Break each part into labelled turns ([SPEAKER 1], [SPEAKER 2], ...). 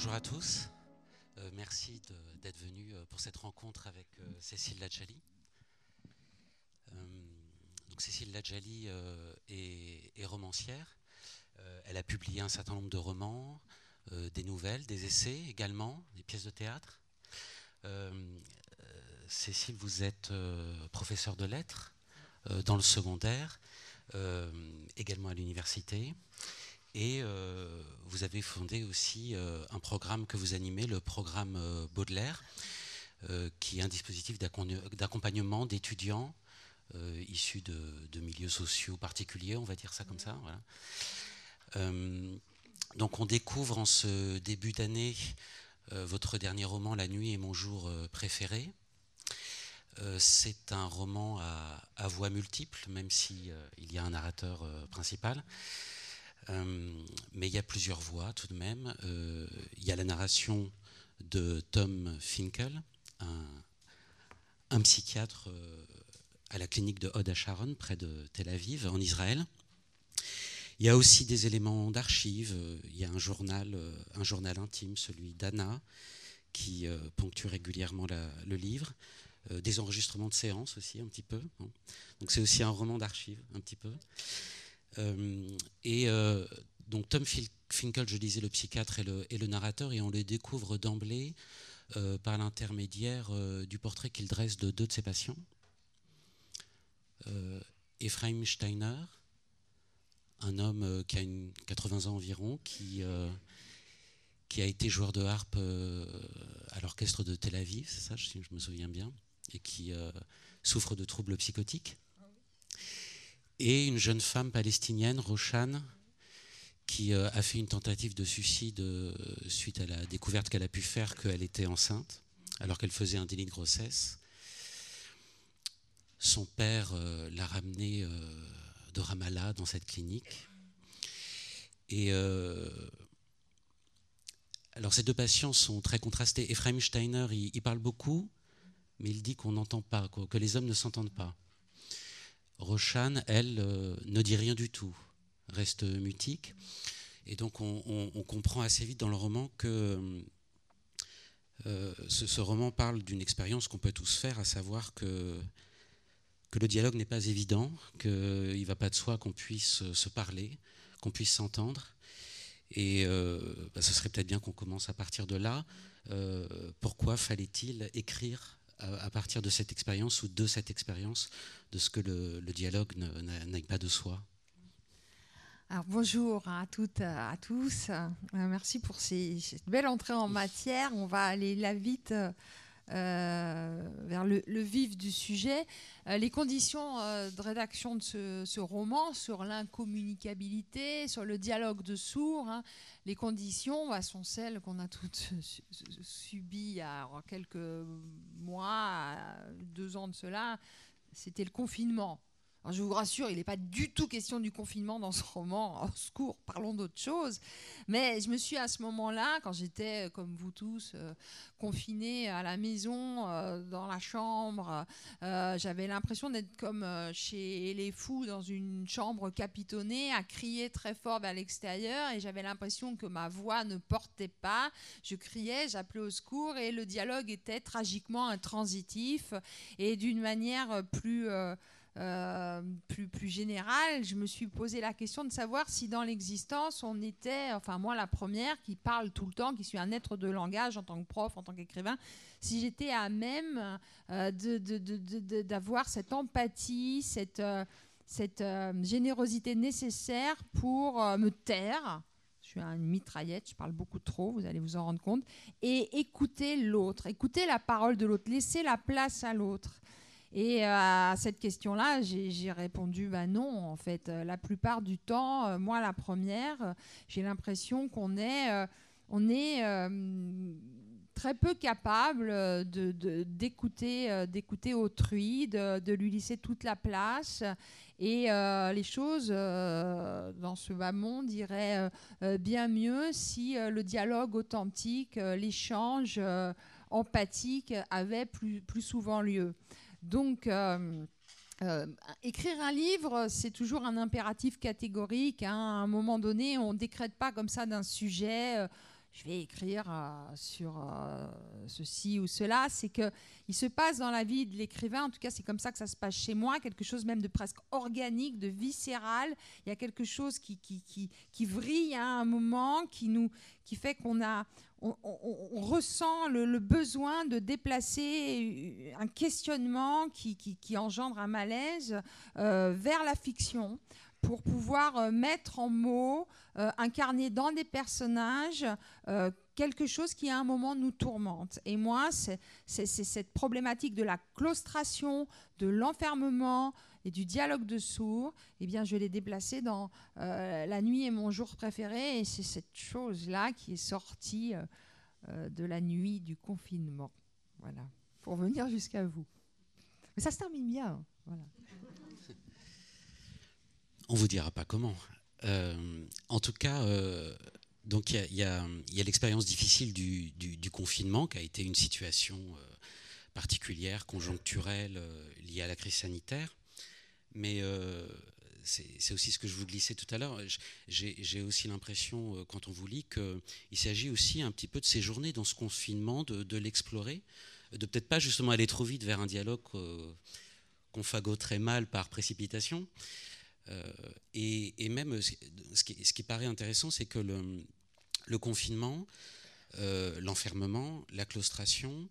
[SPEAKER 1] bonjour à tous. Euh, merci d'être venu euh, pour cette rencontre avec euh, Cécile donc Cécile Ladjali est, est, romancière. elle a publié un certain nombre de romans, des nouvelles, des essais également, des pièces de théâtre. Cécile, vous êtes professeur de lettres dans le secondaire, également à l'université. Et euh, vous avez fondé aussi euh, un programme que vous animez, le programme euh, Baudelaire, qui est un dispositif d'accompagnement d'étudiants issus de, milieux sociaux particuliers, on va dire ça comme ça. donc on découvre en ce début d'année votre dernier roman, La nuit est mon jour préféré. c'est un roman à, à, voix multiples, même s'il il y a un narrateur principal. Euh, mais il y a plusieurs voix tout de même. Euh, il y a la narration de Tom Finkel, un, psychiatre euh, à la clinique de Hod Sharon, près de Tel Aviv, en Israël. Il y a aussi des éléments d'archives. Il y a un journal, un journal intime, celui d'Anna, qui ponctue régulièrement le livre. des enregistrements de séances aussi, un petit peu. Donc c'est aussi un roman d'archives, un petit peu. Euh, et euh, donc Tom Finkel, je disais, le psychiatre et le, le narrateur, et on les découvre d'emblée euh, par l'intermédiaire du portrait qu'il dresse de deux de ses patients. Ephraim Steiner, un homme qui a une 80 ans environ, qui, qui a été joueur de harpe à l'orchestre de Tel Aviv, c'est ça, si je me souviens bien, et qui souffre de troubles psychotiques et une jeune femme palestinienne, Roshan, qui euh, a fait une tentative de suicide euh, suite à la découverte qu'elle a pu faire qu'elle était enceinte, alors qu'elle faisait un délit de grossesse. Son père euh, l'a ramenée de Ramallah dans cette clinique. Alors ces deux patients sont très contrastés. Ephraim Steiner, il, parle beaucoup, mais il dit qu'on n'entend pas, que les hommes ne s'entendent pas. Roshan, elle, euh, ne dit rien du tout, reste mutique. Et donc on, comprend assez vite dans le roman que euh, ce, roman parle d'une expérience qu'on peut tous faire, à savoir que, le dialogue n'est pas évident, qu'il ne va pas de soi qu'on puisse se parler, qu'on puisse s'entendre. Et euh, bah, ce serait peut-être bien qu'on commence à partir de là. pourquoi fallait-il écrire à, partir de cette expérience ou de cette expérience, de ce que le, dialogue n'aille pas de soi
[SPEAKER 2] alors, bonjour à toutes, à tous. Euh, merci pour ces, cette belle entrée en matière. On va aller là vite euh, le, vif du sujet. Euh, les conditions de rédaction de ce, roman sur l'incommunicabilité, sur le dialogue de sourds, hein, les conditions bah, sont celles qu'on a toutes subies a quelques mois, deux ans de cela. C'était le confinement je vous rassure, il n'est pas du tout question du confinement dans ce roman. Au secours, parlons d'autre chose. Mais je me suis à ce moment-là, quand j'étais, euh, comme vous tous, euh, confinée à la maison, euh, dans la chambre, j'avais l'impression d'être comme chez les fous dans une chambre capitonnée, à crier très fort vers l'extérieur. Et j'avais l'impression que ma voix ne portait pas. Je criais, j'appelais au secours et le dialogue était tragiquement intransitif et d'une manière plus... Euh, plus, plus générale, je me suis posé la question de savoir si dans l'existence, on était, enfin moi la première, qui parle tout le temps, qui suis un être de langage en tant que prof, en tant qu'écrivain, si j'étais à même euh, d'avoir cette empathie, cette, euh, cette générosité nécessaire pour me taire. Je suis une mitraillette, je parle beaucoup trop, vous allez vous en rendre compte. Et écouter l'autre, écouter la parole de l'autre, laisser la place à l'autre. Et euh, à cette question-là, j'ai répondu bah non, en fait. Euh, la plupart du temps, euh, moi la première, j'ai l'impression qu'on est, on est très peu capable d'écouter d'écouter autrui, de, lui laisser toute la place. Et les choses dans ce bas monde iraient bien mieux si le dialogue authentique, l'échange empathique avait plus, plus souvent lieu. Donc, euh, euh, écrire un livre, c'est toujours un impératif catégorique. Hein. À un moment donné, on ne décrète pas comme ça d'un sujet. Euh, je vais écrire sur ceci ou cela. C'est que il se passe dans la vie de l'écrivain, en tout cas c'est comme ça que ça se passe chez moi, quelque chose même de presque organique, de viscéral. Il y a quelque chose qui, qui, qui, qui vrille à un moment, qui, nous, qui fait qu'on a, on, ressent le, besoin de déplacer un questionnement qui, engendre un malaise euh, vers la fiction pour pouvoir euh, mettre en mots, euh, incarner dans des personnages quelque chose qui à un moment nous tourmente. Et moi, c'est cette problématique de la claustration, de l'enfermement et du dialogue de sourds, eh bien, je l'ai déplacé dans La nuit est mon jour préféré, et c'est cette chose-là qui est sortie de la nuit du confinement. Voilà, pour venir jusqu'à vous. Mais ça se termine bien. Hein. Voilà.
[SPEAKER 1] On vous dira pas comment. Euh, en tout cas, euh, donc il y a, l'expérience difficile du, confinement, qui a été une situation euh, particulière, conjoncturelle, liée à la crise sanitaire. Mais c'est aussi ce que je vous glissais tout à l'heure. J'ai aussi l'impression, quand on vous lit, qu'il s'agit aussi un petit peu de séjourner dans ce confinement, de, l'explorer, de peut-être pas justement aller trop vite vers un dialogue qu'on fagoterait mal par précipitation, euh, et, même, ce qui, paraît intéressant, c'est que le, confinement, euh, l'enfermement, la claustration,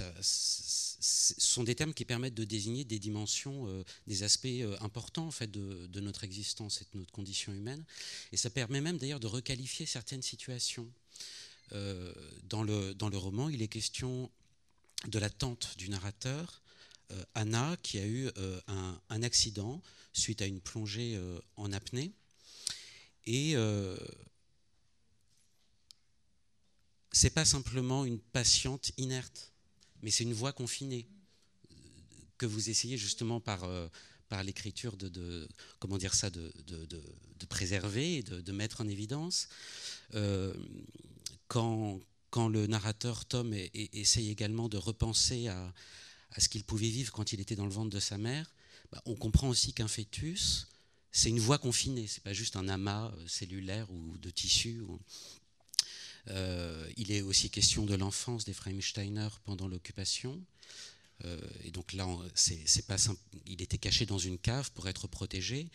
[SPEAKER 1] euh, sont des termes qui permettent de désigner des dimensions, des aspects importants en fait de, notre existence et de notre condition humaine. Et ça permet même d'ailleurs de requalifier certaines situations. dans, le, dans le roman, il est question de l'attente du narrateur, euh, Anna qui a eu euh, un, accident suite à une plongée euh, en apnée. Et c'est pas simplement une patiente inerte, mais c'est une voix confinée que vous essayez justement par, par l'écriture de, comment dire ça de, de, préserver et de, mettre en évidence. quand, quand le narrateur Tom essaye également de repenser à, à ce qu'il pouvait vivre quand il était dans le ventre de sa mère, bah, on comprend aussi qu'un fœtus, c'est une voie confinée, c'est pas juste un amas euh, cellulaire ou de tissu. Euh, il est aussi question de l'enfance d'Ephraim Steiner pendant l'occupation. Euh, et donc là, c'est pas il était caché dans une cave pour être protégé.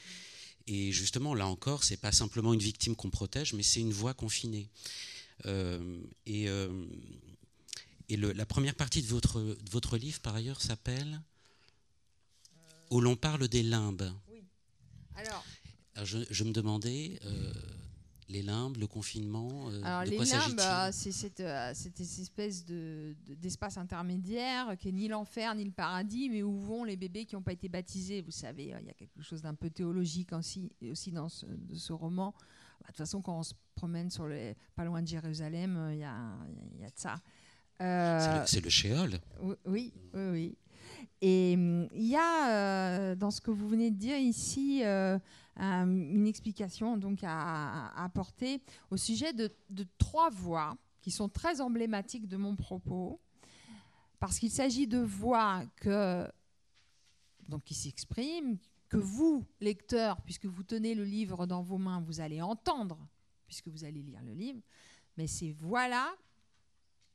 [SPEAKER 1] Et justement, là encore, c'est pas simplement une victime qu'on protège, mais c'est une voie confinée. et et la première partie de votre, votre livre, par ailleurs, s'appelle Où l'on parle des limbes. Oui. Alors, je, me demandais, euh, les limbes, le confinement.
[SPEAKER 2] Euh, alors, les limbes, euh, c'est cette, cette, espèce d'espace intermédiaire qui est ni l'enfer ni le paradis, mais où vont les bébés qui n'ont pas été baptisés. Vous savez, il y a quelque chose d'un peu théologique aussi, aussi dans ce, de ce roman. Bah, de toute façon, quand on se promène sur les, pas loin de Jérusalem, il y a, y a de ça.
[SPEAKER 1] Euh, c'est le, Shéol.
[SPEAKER 2] Oui, oui, oui. Et hum, il y a euh, dans ce que vous venez de dire ici euh, une explication donc à, apporter au sujet de, trois voix qui sont très emblématiques de mon propos, parce qu'il s'agit de voix que donc qui s'expriment, que vous, lecteurs, puisque vous tenez le livre dans vos mains, vous allez entendre, puisque vous allez lire le livre, mais ces voix-là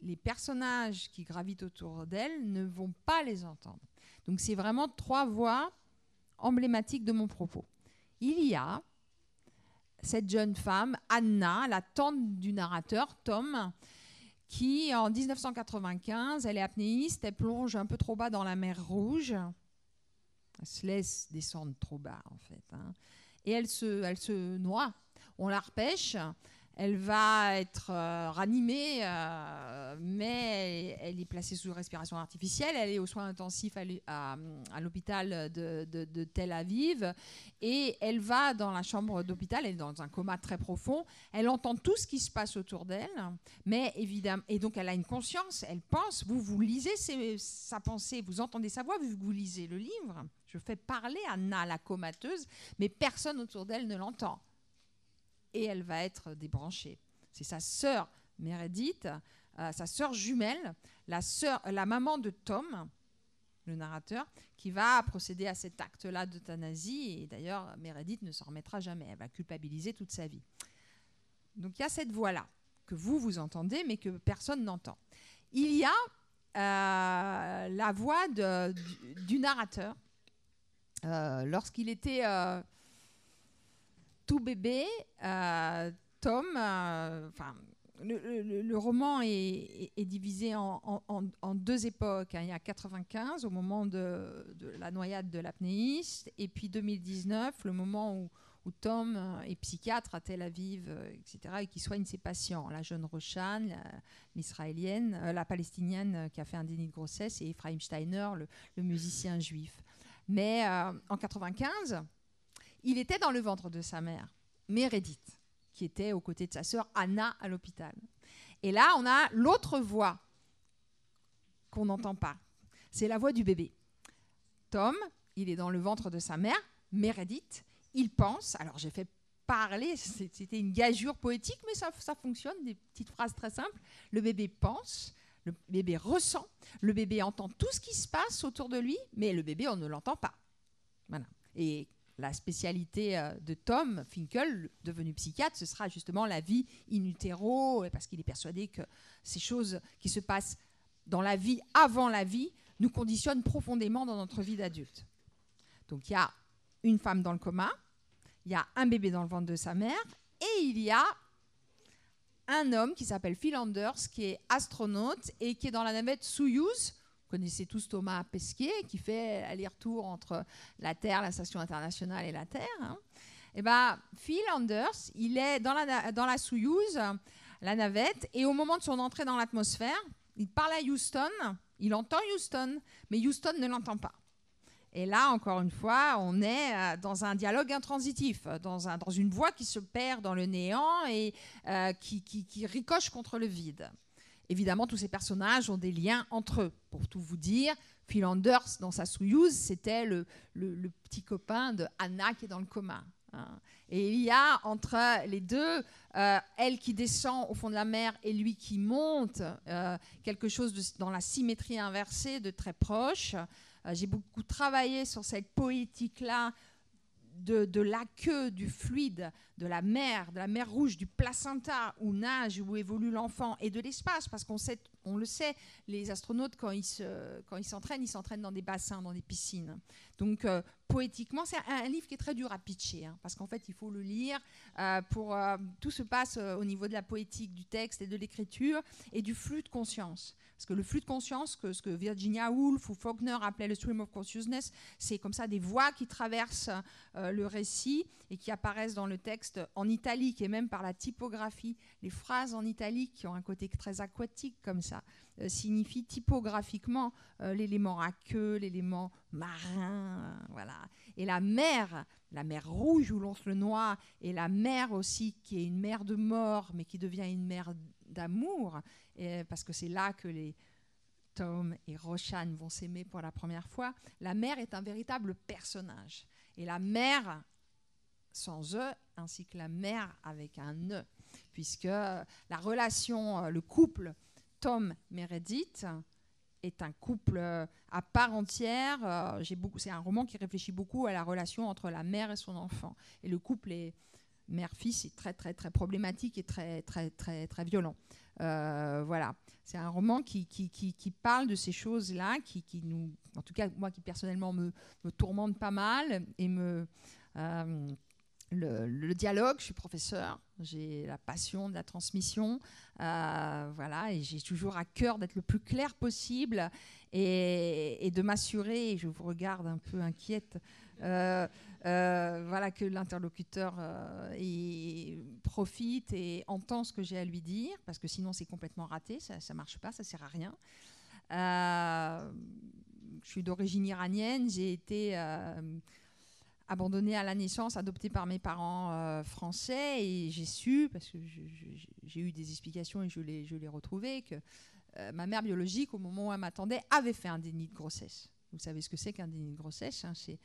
[SPEAKER 2] les personnages qui gravitent autour d'elle ne vont pas les entendre. Donc c'est vraiment trois voix emblématiques de mon propos. Il y a cette jeune femme, Anna, la tante du narrateur, Tom, qui en 1995, elle est apnéiste, elle plonge un peu trop bas dans la mer Rouge. Elle se laisse descendre trop bas en fait. Hein. Et elle se, elle se noie. On la repêche, elle va être euh, ranimée, euh, mais elle, est placée sous respiration artificielle. Elle est aux soins intensifs à, l'hôpital de, Tel Aviv. Et elle va dans la chambre d'hôpital, elle est dans un coma très profond. Elle entend tout ce qui se passe autour d'elle, mais évidemment, et donc elle a une conscience, elle pense. Vous, vous lisez sa pensée, vous entendez sa voix, vu que vous lisez le livre. Je fais parler Anna, la comateuse, mais personne autour d'elle ne l'entend et elle va être débranchée. C'est sa sœur Meredith, euh, sa sœur jumelle, la, la maman de Tom, le narrateur, qui va procéder à cet acte-là d'euthanasie. Et d'ailleurs, Meredith ne s'en remettra jamais. Elle va culpabiliser toute sa vie. Donc il y a cette voix-là que vous, vous entendez, mais que personne n'entend. Il y a euh, la voix du, narrateur. Euh, lorsqu'il était tout bébé, Tom, enfin, le, roman est, divisé en, deux époques. Hein. Il y a 95, au moment de, la noyade de l'apnéiste, et puis 2019, le moment où, Tom est psychiatre à Tel Aviv, euh, etc., et qui soigne ses patients. La jeune Roshan, l'israélienne, la, euh, palestinienne euh, qui a fait un déni de grossesse, et Ephraim Steiner, le, musicien juif. Mais en 95, il était dans le ventre de sa mère, Meredith qui était aux côtés de sa sœur Anna à l'hôpital. Et là, on a l'autre voix qu'on n'entend pas. C'est la voix du bébé. Tom, il est dans le ventre de sa mère, Meredith. Il pense, alors j'ai fait parler, c'était une gageure poétique, mais ça, fonctionne, des petites phrases très simples. Le bébé pense, le bébé ressent, le bébé entend tout ce qui se passe autour de lui, mais le bébé, on ne l'entend pas. Voilà. Et la spécialité euh, de Tom Finkel, devenu psychiatre, ce sera justement la vie in utero, parce qu'il est persuadé que ces choses qui se passent dans la vie avant la vie nous conditionnent profondément dans notre vie d'adulte. Donc il y a une femme dans le coma, il y a un bébé dans le ventre de sa mère, et il y a un homme qui s'appelle Phil Anders, qui est astronaute et qui est dans la navette Soyuz, connaissez tous Thomas Pesquet, qui fait aller-retour entre la Terre, la station internationale et la Terre. Hein. Et eh ben, Phil Anders, il est dans la, dans la Soyouz, la navette, et au moment de son entrée dans l'atmosphère, il parle à Houston, il entend Houston, mais Houston ne l'entend pas. Et là, encore une fois, on est euh, dans un dialogue intransitif, dans, un, dans une voix qui se perd dans le néant et euh, qui, qui ricoche contre le vide. Évidemment, tous ces personnages ont des liens entre eux. Pour tout vous dire, Phil Anders, dans sa Soyouz, c'était le, petit copain de Anna qui est dans le coma. Hein. Et il y a entre les deux, euh, elle qui descend au fond de la mer et lui qui monte, euh, quelque chose dans la symétrie inversée de très proche. Euh, j'ai beaucoup travaillé sur cette poétique-là de, la queue, du fluide, de la mer, de la mer rouge, du placenta où nage, où évolue l'enfant, et de l'espace, parce qu'on sait, on le sait, les astronautes, quand ils, se, quand ils s'entraînent, ils s'entraînent dans des bassins, dans des piscines. Donc, euh, poétiquement, c'est un, livre qui est très dur à pitcher, hein, parce qu'en fait, il faut le lire. Euh, pour euh, Tout se passe au niveau de la poétique, du texte et de l'écriture, et du flux de conscience. Parce que le flux de conscience, que, ce que Virginia Woolf ou Faulkner appelait le stream of consciousness, c'est comme ça des voix qui traversent euh, le récit et qui apparaissent dans le texte en italique et même par la typographie. Les phrases en italique qui ont un côté très aquatique comme ça euh, signifient typographiquement euh, l'élément aqueux, l'élément marin, voilà. Et la mer, la mer rouge où l'on se le noie, et la mer aussi qui est une mer de mort mais qui devient une mer d'amour, parce que c'est là que les Tom et Roshan vont s'aimer pour la première fois. La mère est un véritable personnage. Et la mère sans E, ainsi que la mère avec un E, puisque la relation, euh, le couple Tom Meredith est un couple euh, à part entière. Euh, c'est un roman qui réfléchit beaucoup à la relation entre la mère et son enfant. Et le couple est mère-fils est très très très problématique et très très très très violent. Euh, voilà, c'est un roman qui, qui, qui, parle de ces choses-là, qui, nous, en tout cas moi qui personnellement me, me tourmente pas mal et me le, dialogue. Je suis professeur, j'ai la passion de la transmission, euh, voilà, et j'ai toujours à cœur d'être le plus clair possible et, et de m'assurer. Je vous regarde un peu inquiète. Euh, voilà que l'interlocuteur euh, profite et entend ce que j'ai à lui dire, parce que sinon c'est complètement raté, ça ne marche pas, ça sert à rien. Euh, je suis d'origine iranienne, j'ai été abandonnée à la naissance, adoptée par mes parents français, et j'ai su, parce que j'ai eu des explications et je l'ai, retrouvé, que ma mère biologique, au moment où elle m'attendait, avait fait un déni de grossesse. Vous savez ce que c'est qu'un déni de grossesse hein, C'est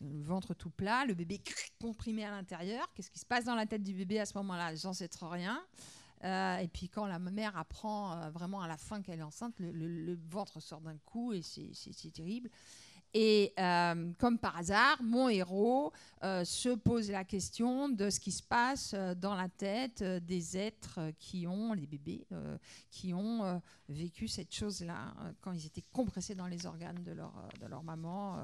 [SPEAKER 2] le ventre tout plat, le bébé comprimé à l'intérieur. Qu'est-ce qui se passe dans la tête du bébé à ce moment-là? J'en sais trop rien. et puis quand la mère apprend vraiment à la fin qu'elle est enceinte, le, ventre sort d'un coup et c'est terrible. Et euh, comme par hasard, mon héros euh, se pose la question de ce qui se passe euh, dans la tête des êtres qui ont, les bébés, qui ont vécu cette chose-là quand ils étaient compressés dans les organes de leur, de leur maman,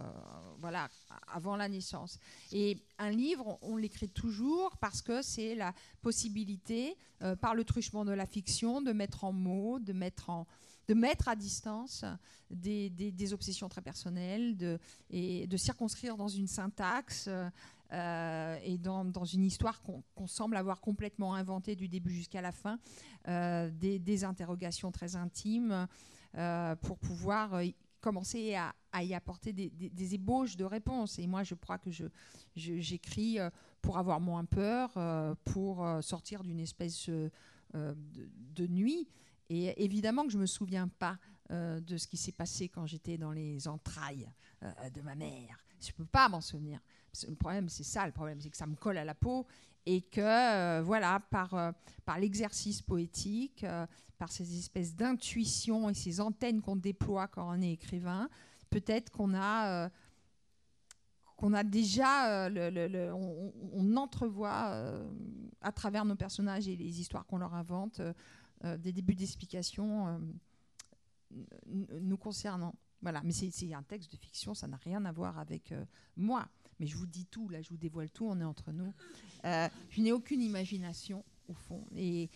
[SPEAKER 2] voilà, avant la naissance. Et un livre, on l'écrit toujours parce que c'est la possibilité, par le truchement de la fiction, de mettre en mots, de mettre en de mettre à distance des, obsessions très personnelles de, et de circonscrire dans une syntaxe euh, et dans, une histoire qu'on semble avoir complètement inventée du début jusqu'à la fin, euh, des, interrogations très intimes euh, pour pouvoir commencer à, y apporter des, ébauches de réponses. Et moi, je crois que j'écris je, pour avoir moins peur, pour sortir d'une espèce de, nuit. Et évidemment que je ne me souviens pas euh, de ce qui s'est passé quand j'étais dans les entrailles euh, de ma mère. Je ne peux pas m'en souvenir. Le problème, c'est ça, le problème, c'est que ça me colle à la peau et que, euh, voilà, par, par l'exercice poétique, par ces espèces d'intuitions et ces antennes qu'on déploie quand on est écrivain, peut-être qu'on a qu'on a déjà, on, entrevoit à travers nos personnages et les histoires qu'on leur invente des débuts d'explication euh, nous concernant. Voilà, mais c'est un texte de fiction, ça n'a rien à voir avec euh, moi. Mais je vous dis tout, là, je vous dévoile tout, on est entre nous. je n'ai aucune imagination, au fond. Et,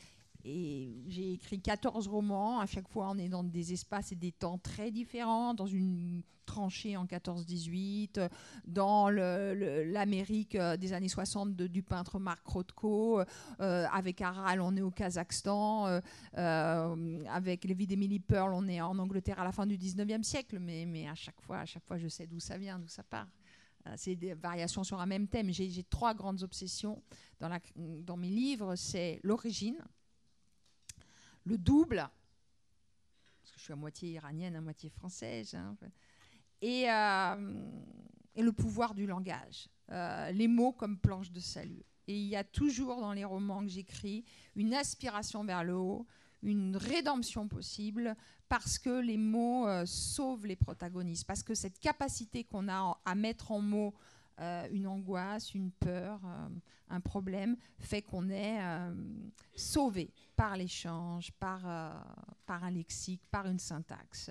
[SPEAKER 2] et j'ai écrit 14 romans. À chaque fois, on est dans des espaces et des temps très différents. Dans une tranchée en 14-18, dans l'Amérique euh, des années 60 du peintre Marc Rothko. Euh, avec Aral, on est au Kazakhstan. Euh, avec Lévi d'Emily Pearl, on est en Angleterre à la fin du 19e siècle. Mais, à, chaque fois, je sais d'où ça vient, d'où ça part. C'est des variations sur un même thème. J'ai trois grandes obsessions dans mes livres. C'est l'origine, le double, parce que je suis à moitié iranienne, à moitié française, hein, et, euh, et, le pouvoir du langage, euh, les mots comme planche de salut. Et il y a toujours dans les romans que j'écris une aspiration vers le haut, une rédemption possible, parce que les mots euh, sauvent les protagonistes, parce que cette capacité qu'on a à mettre en mots euh, une angoisse, une peur, euh, un problème, fait qu'on est euh, sauvé par l'échange, par, un lexique, par une syntaxe.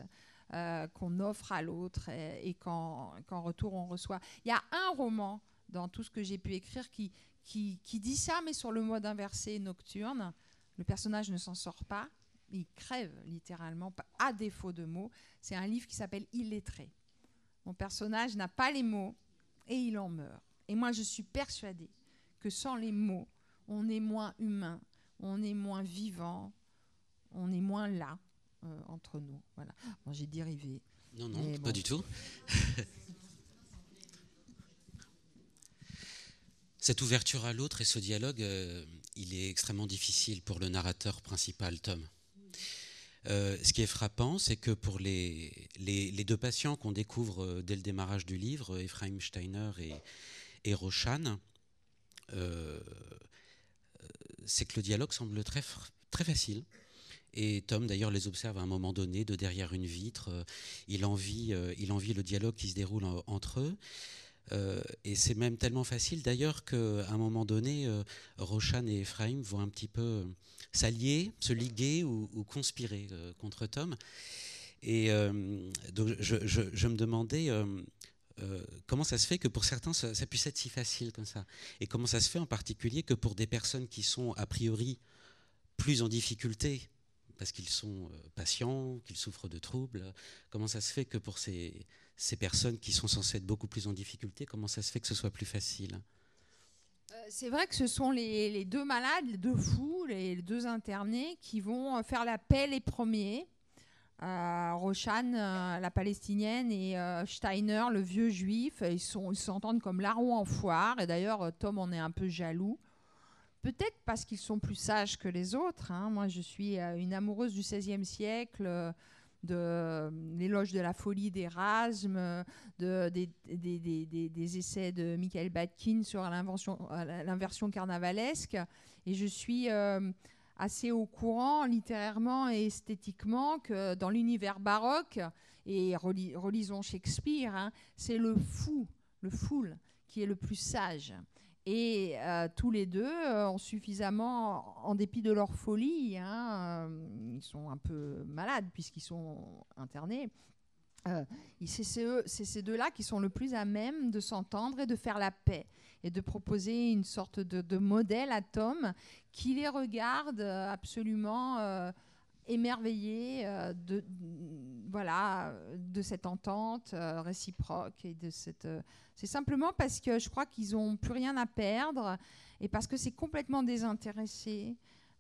[SPEAKER 2] qu'on offre à l'autre et, qu'en retour on reçoit. Il y a un roman dans tout ce que j'ai pu écrire qui, qui, qui, dit ça, mais sur le mode inversé nocturne. Le personnage ne s'en sort pas, il crève littéralement, à défaut de mots. C'est un livre qui s'appelle Illettré. Mon personnage n'a pas les mots, et il en meurt. Et moi, je suis persuadée que sans les mots, on est moins humain, on est moins vivant, on est moins là euh, entre nous. Voilà. Bon, j'ai dérivé.
[SPEAKER 1] Non, non, pas du tout. Cette ouverture à l'autre et ce dialogue, euh, il est extrêmement difficile pour le narrateur principal, Tom. Euh, ce qui est frappant, c'est que pour les, deux patients qu'on découvre euh, dès le démarrage du livre, Ephraim Steiner et, Roshan, euh, c'est que le dialogue semble très, facile. Et Tom, d'ailleurs, les observe à un moment donné, de derrière une vitre. il, envie, il le dialogue qui se déroule entre eux. et c'est même tellement facile d'ailleurs qu'à un moment donné, Roshan et Ephraim vont un petit peu s'allier, se liguer ou, conspirer euh, contre Tom. Et euh, donc je, me demandais euh, comment ça se fait que pour certains ça, puisse être si facile comme ça? Et comment ça se fait en particulier que pour des personnes qui sont a priori plus en difficulté parce qu'ils sont patients, qu'ils souffrent de troubles, comment ça se fait que pour ces, ces personnes qui sont censées être beaucoup plus en difficulté, comment ça se fait que ce soit plus facile?
[SPEAKER 2] C'est vrai que ce sont les, deux malades, les deux fous, les, deux internés qui vont euh, faire la paix les premiers. Euh, Roshan, euh, la palestinienne, et Steiner, le vieux juif, ils s'entendent comme larrons en foire. Et d'ailleurs, Tom en est un peu jaloux. Peut-être parce qu'ils sont plus sages que les autres. Hein. Moi, je suis une amoureuse du XVIe siècle de l'éloge de la folie d'Erasme, de, des, des, des, essais de Michael Batkin sur l'inversion carnavalesque. Et je suis euh, assez au courant littérairement et esthétiquement que dans l'univers baroque, et relisons Shakespeare, hein, c'est le fou, le foule, qui est le plus sage. Et euh, tous les deux euh, ont suffisamment, en dépit de leur folie, hein, ils sont un peu malades puisqu'ils sont internés, euh, c'est ces deux-là qui sont le plus à même de s'entendre et de faire la paix et de proposer une sorte de, modèle à Tom qui les regarde euh, absolument euh, de, voilà, de cette entente réciproque. et de cette. c'est simplement parce que je crois qu'ils n'ont plus rien à perdre et parce que c'est complètement désintéressé.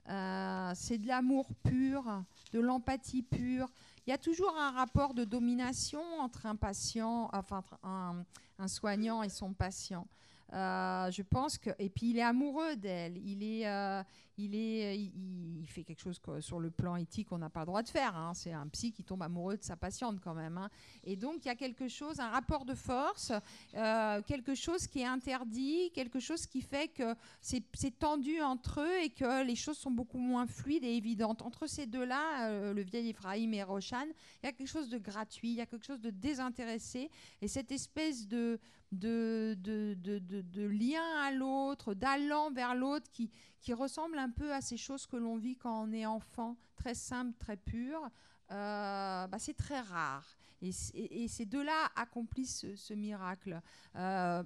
[SPEAKER 2] c'est de l'amour pur, de l'empathie pure. Il y a toujours un rapport de domination entre un patient, enfin un soignant et son patient. Euh, je pense que et puis il est amoureux d'elle. Il est, euh, il est, il, fait quelque chose sur le plan éthique on n'a pas le droit de faire. Hein. C'est un psy qui tombe amoureux de sa patiente quand même. Hein. Et donc il y a quelque chose, un rapport de force, euh, quelque chose qui est interdit, quelque chose qui fait que c'est tendu entre eux et que les choses sont beaucoup moins fluides et évidentes. Entre ces deux-là, le vieil Ephraim et Roshan, il y a quelque chose de gratuit, il y a quelque chose de désintéressé et cette espèce de de, de, lien à l'autre, d'allant vers l'autre, qui, qui ressemble un peu à ces choses que l'on vit quand on est enfant, très simple, très pur, euh, bah, c'est très rare. Et, ces deux-là accomplissent ce, miracle. Euh,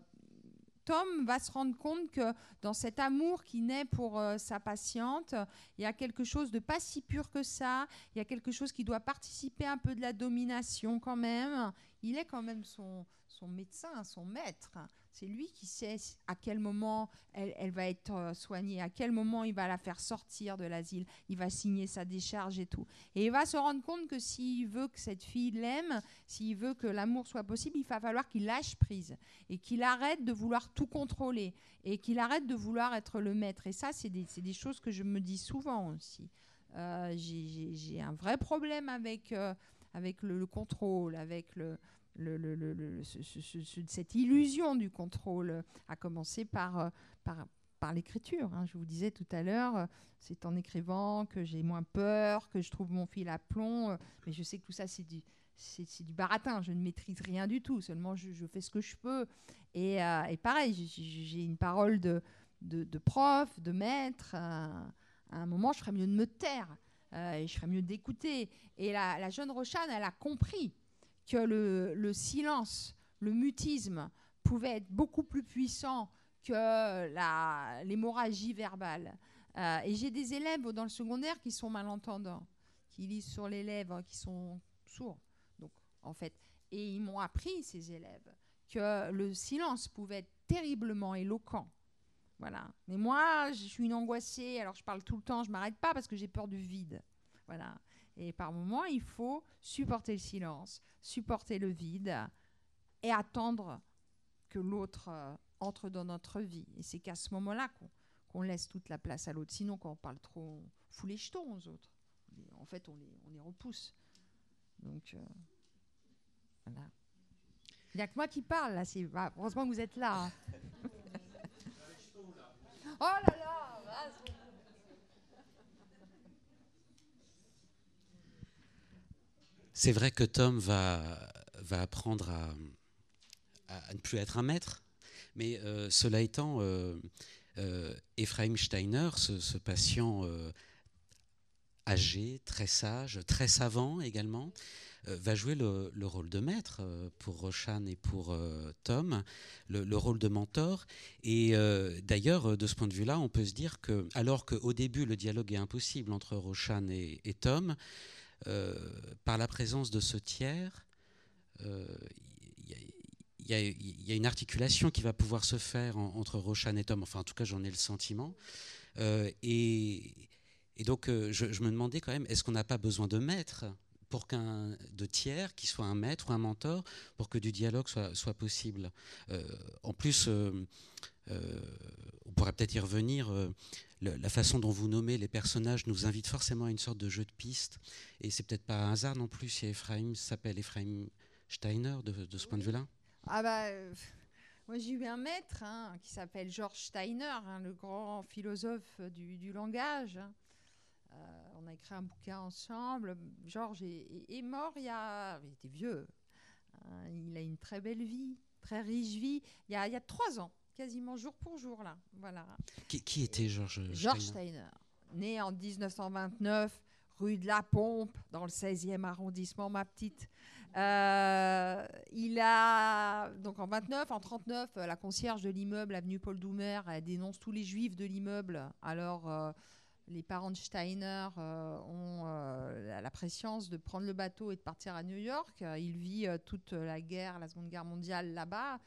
[SPEAKER 2] Tom va se rendre compte que dans cet amour qui naît pour euh, sa patiente, il y a quelque chose de pas si pur que ça, il y a quelque chose qui doit participer un peu de la domination quand même. Il est quand même son médecin, son maître. C'est lui qui sait à quel moment elle, va être euh, soignée, à quel moment il va la faire sortir de l'asile. Il va signer sa décharge et tout. Et il va se rendre compte que s'il veut que cette fille l'aime, s'il veut que l'amour soit possible, il va falloir qu'il lâche prise et qu'il arrête de vouloir tout contrôler et qu'il arrête de vouloir être le maître. Et ça, c'est des, choses que je me dis souvent aussi. Euh, j'ai un vrai problème avec, euh, avec le, contrôle, avec le, cette illusion du contrôle, a commencé par, euh, par, l'écriture. Hein. Je vous disais tout à l'heure, euh, c'est en écrivant que j'ai moins peur, que je trouve mon fil à plomb, euh, mais je sais que tout ça, c'est du, c'est, du baratin. Je ne maîtrise rien du tout, seulement je, fais ce que je peux. Et, et pareil, j'ai une parole de, de, prof, de maître. à un moment, je ferais mieux de me taire. et je ferais mieux d'écouter. Et la, la jeune Rochane, elle a compris que le, silence, le mutisme pouvait être beaucoup plus puissant que l'hémorragie verbale. Euh, et j'ai des élèves dans le secondaire qui sont malentendants, qui lisent sur les lèvres, qui sont sourds. Donc, en fait, et ils m'ont appris, ces élèves, que le silence pouvait être terriblement éloquent. Voilà. Mais moi, je suis une angoissée, alors je parle tout le temps, je m'arrête pas parce que j'ai peur du vide. Voilà. Et par moments, il faut supporter le silence, supporter le vide et attendre que l'autre euh, entre dans notre vie. Et c'est qu'à ce moment-là qu'on laisse toute la place à l'autre. Sinon, quand on parle trop, on fout les jetons aux autres. En fait, on les, repousse. Donc, euh, voilà. Il n'y a que moi qui parle, là. Heureusement que vous êtes là. Hein. oh là là
[SPEAKER 1] C'est vrai que Tom va, va apprendre à, à, ne plus être un maître, mais euh, cela étant, euh, euh, Ephraim Steiner, ce, patient âgé, très sage, très savant également, va jouer le, rôle de maître pour Roshan et pour Tom, le, rôle de mentor. Et d'ailleurs, de ce point de vue-là, on peut se dire que, alors qu'au début, le dialogue est impossible entre Roshan et, Tom, euh, par la présence de ce tiers, il euh, y, a une articulation qui va pouvoir se faire entre Roshan et Tom. Enfin, en tout cas, j'en ai le sentiment. Euh, et, donc, je, me demandais quand même, est-ce qu'on n'a pas besoin de maître pour qu'un de tiers, qui soit un maître ou un mentor, pour que du dialogue soit possible? en plus, on pourrait peut-être y revenir la façon dont vous nommez les personnages nous invite forcément à une sorte de jeu de piste. Et c'est peut-être pas un hasard non plus si Ephraim s'appelle Ephraim Steiner de, ce point de vue-là.
[SPEAKER 2] Ah bah, euh, moi j'ai eu un maître hein, qui s'appelle George Steiner, hein, le grand philosophe du, langage. on a écrit un bouquin ensemble. Georges est, mort il y a. Il était vieux. Hein, il a une très belle vie, très riche vie. Il y a, il y a trois ans, quasiment jour pour jour, là. Voilà.
[SPEAKER 1] Qui, était Georges
[SPEAKER 2] Georges Steiner Né en 1929, rue de la Pompe, dans le 16e arrondissement, ma petite. Euh, il a, donc en 29, en 39, la concierge de l'immeuble, avenue Paul Doumer, elle dénonce tous les juifs de l'immeuble. Alors, euh, les parents de Steiner euh, ont la préscience de prendre le bateau et de partir à New York. Il vit toute la guerre, la Seconde Guerre mondiale là-bas.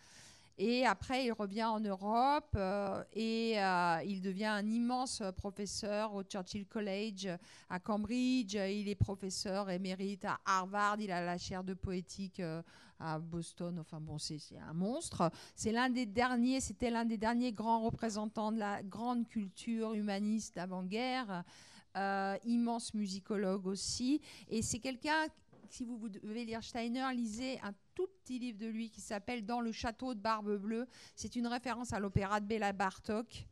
[SPEAKER 2] Et après, il revient en Europe euh, et euh, il devient un immense professeur au Churchill College à Cambridge. Il est professeur émérite à Harvard. Il a la chaire de poétique euh, à Boston. Enfin bon, c'est un monstre. C'est l'un des derniers. C'était l'un des derniers grands représentants de la grande culture humaniste d'avant-guerre. immense musicologue aussi. Et c'est quelqu'un si vous, devez lire Steiner, lisez un tout petit livre de lui qui s'appelle Dans le château de Barbe Bleue. C'est une référence à l'opéra de Béla Bartok.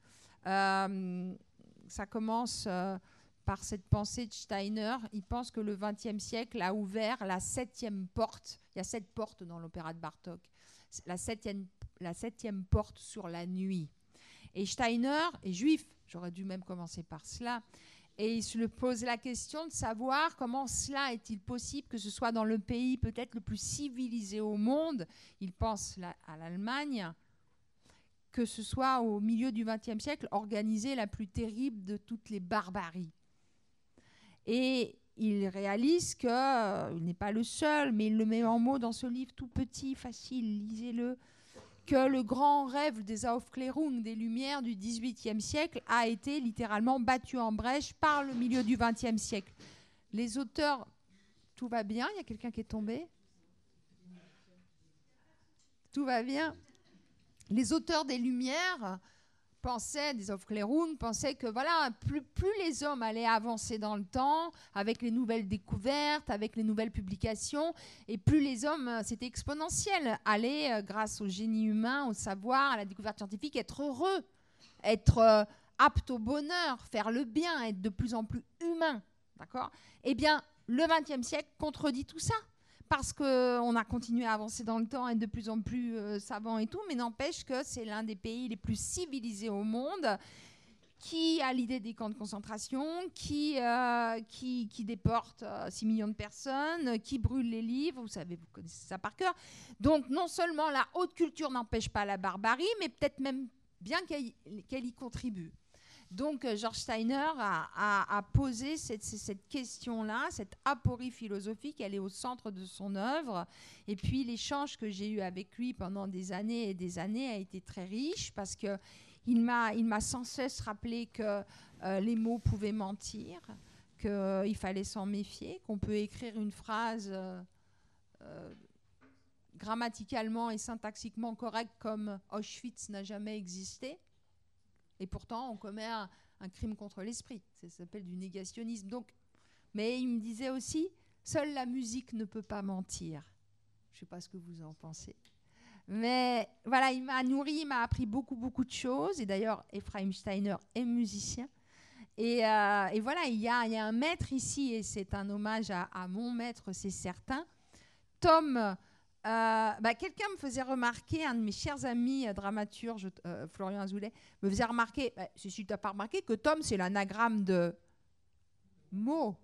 [SPEAKER 2] Euh, ça commence euh, par cette pensée de Steiner. Il pense que le XXe siècle a ouvert la septième porte. Il y a sept portes dans l'opéra de Bartok. La septième, la septième porte sur la nuit. Et Steiner est juif. J'aurais dû même commencer par cela. Et il se pose la question de savoir comment cela est-il possible que ce soit dans le pays peut-être le plus civilisé au monde, il pense à l'Allemagne, que ce soit au milieu du XXe siècle organisé la plus terrible de toutes les barbaries. Et il réalise qu'il euh, n'est pas le seul, mais il le met en mots dans ce livre tout petit, facile, lisez-le que le grand rêve des Aufklärung, des Lumières du XVIIIe siècle, a été littéralement battu en brèche par le milieu du XXe siècle. Les auteurs, tout va bien? Il y a quelqu'un qui est tombé? Tout va bien? Les auteurs des Lumières pensaient, des Aufklärung, pensaient que voilà, plus, plus les hommes allaient avancer dans le temps, avec les nouvelles découvertes, avec les nouvelles publications, et plus les hommes, euh, c'était exponentiel, allaient, euh, grâce au génie humain, au savoir, à la découverte scientifique, être heureux, être euh, apte au bonheur, faire le bien, être de plus en plus humain. D'accord? Eh bien, le XXe siècle contredit tout ça parce qu'on a continué à avancer dans le temps et de plus en plus euh, savant et tout, mais n'empêche que c'est l'un des pays les plus civilisés au monde qui a l'idée des camps de concentration, qui, euh, qui, qui, déporte 6 euh, millions de personnes, qui brûle les livres, vous savez, vous connaissez ça par cœur. Donc non seulement la haute culture n'empêche pas la barbarie, mais peut-être même bien qu'elle y contribue. Donc euh, George Steiner a, posé cette, question-là, cette aporie philosophique, elle est au centre de son œuvre. Et puis l'échange que j'ai eu avec lui pendant des années et des années a été très riche parce que il m'a sans cesse rappelé que euh, les mots pouvaient mentir, qu'il euh, fallait s'en méfier, qu'on peut écrire une phrase grammaticalement et syntaxiquement correcte comme Auschwitz n'a jamais existé et pourtant, on commet un, crime contre l'esprit. Ça s'appelle du négationnisme. Donc, mais il me disait aussi, seule la musique ne peut pas mentir. Je ne sais pas ce que vous en pensez. Mais voilà, il m'a nourri, il m'a appris beaucoup, beaucoup de choses. Et d'ailleurs, Ephraim Steiner est musicien. Et, euh, voilà, il y, a, un maître ici, et c'est un hommage à, à mon maître, c'est certain. Tom euh, bah, quelqu'un me faisait remarquer, un de mes chers amis euh, dramaturges, euh, Florian Azoulay, me faisait remarquer, bah, si tu n'as pas remarqué, que Tom, c'est l'anagramme de mot.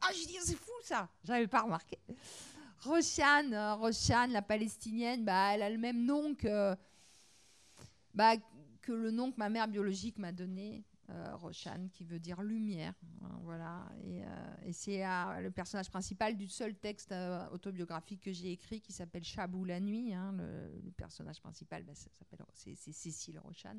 [SPEAKER 2] Ah, je dis, c'est fou ça, j'avais pas remarqué. Rochane, Rochane, la palestinienne, bah, elle a le même nom que, bah, que le nom que ma mère biologique m'a donné. Euh, Roshan, qui veut dire lumière. Hein, voilà. Et, euh, c'est euh, le personnage principal du seul texte autobiographique que j'ai écrit qui s'appelle Chabou la nuit. Hein, le, personnage principal, bah, c'est, Cécile Roshan.